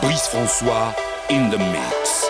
Brice François in the mix.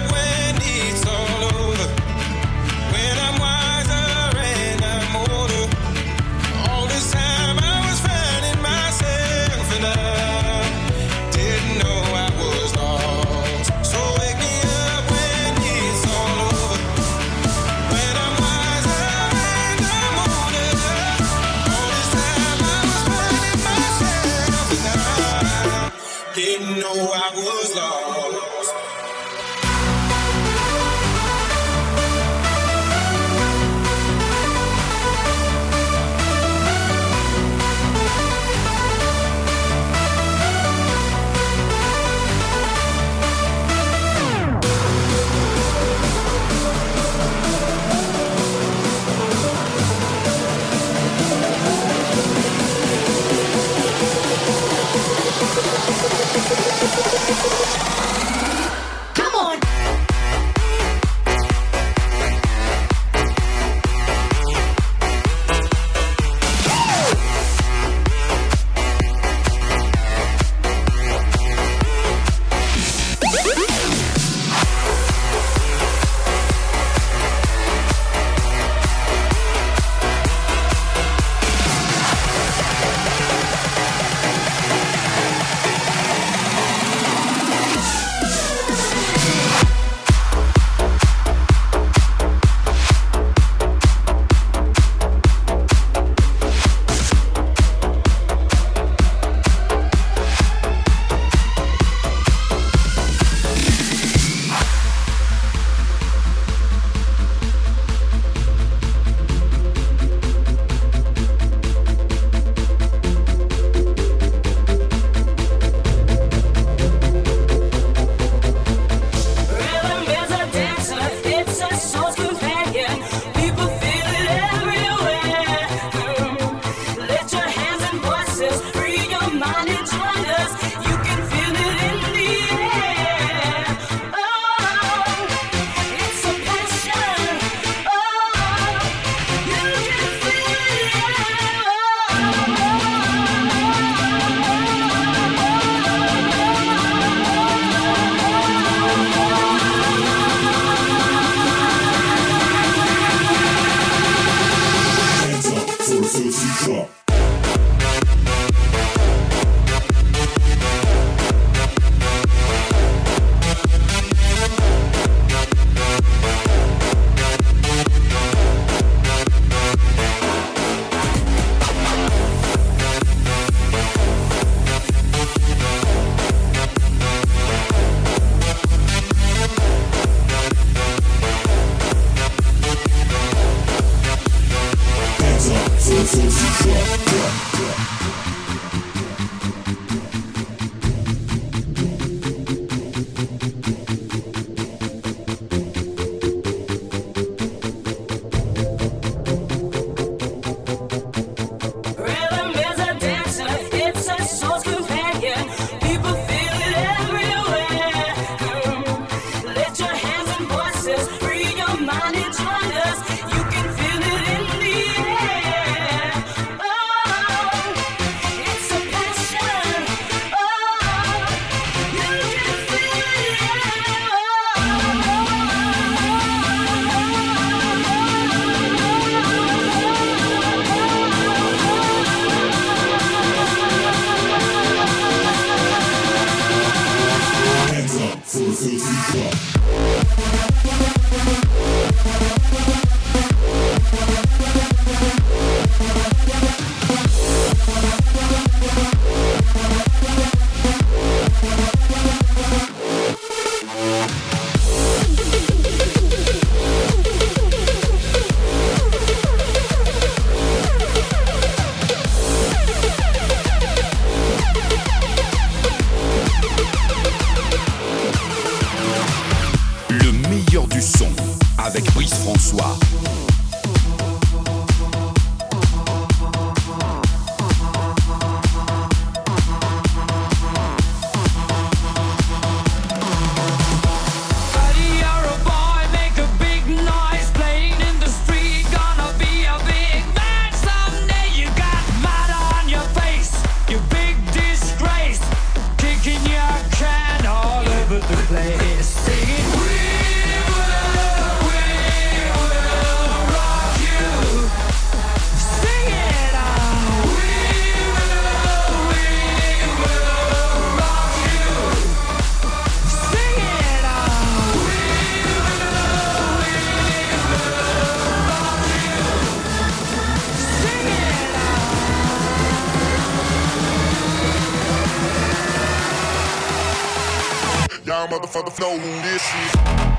motherfucker know who this is.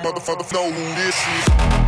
Motherfucker, know who this is.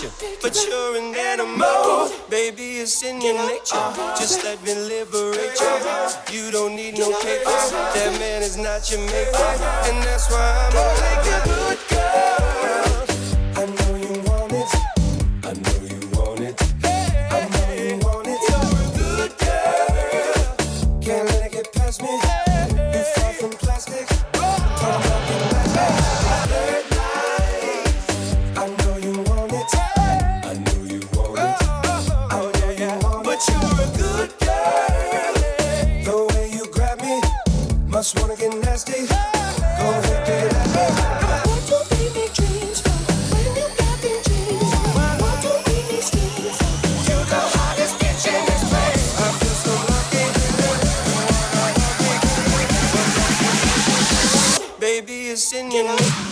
you, but you're an animal. Baby, it's in your nature. Just let me liberate you. You don't need no paper. That man is not your maker, and that's why I'm a good girl. is in your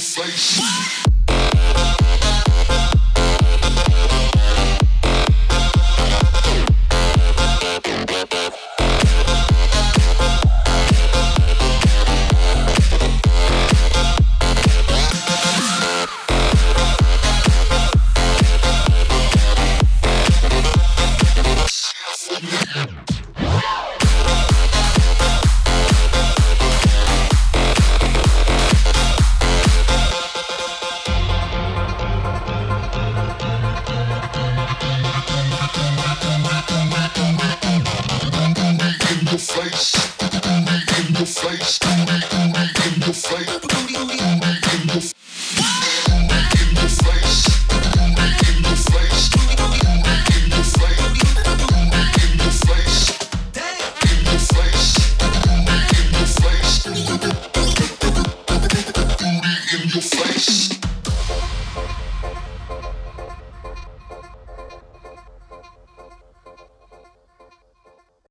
Face.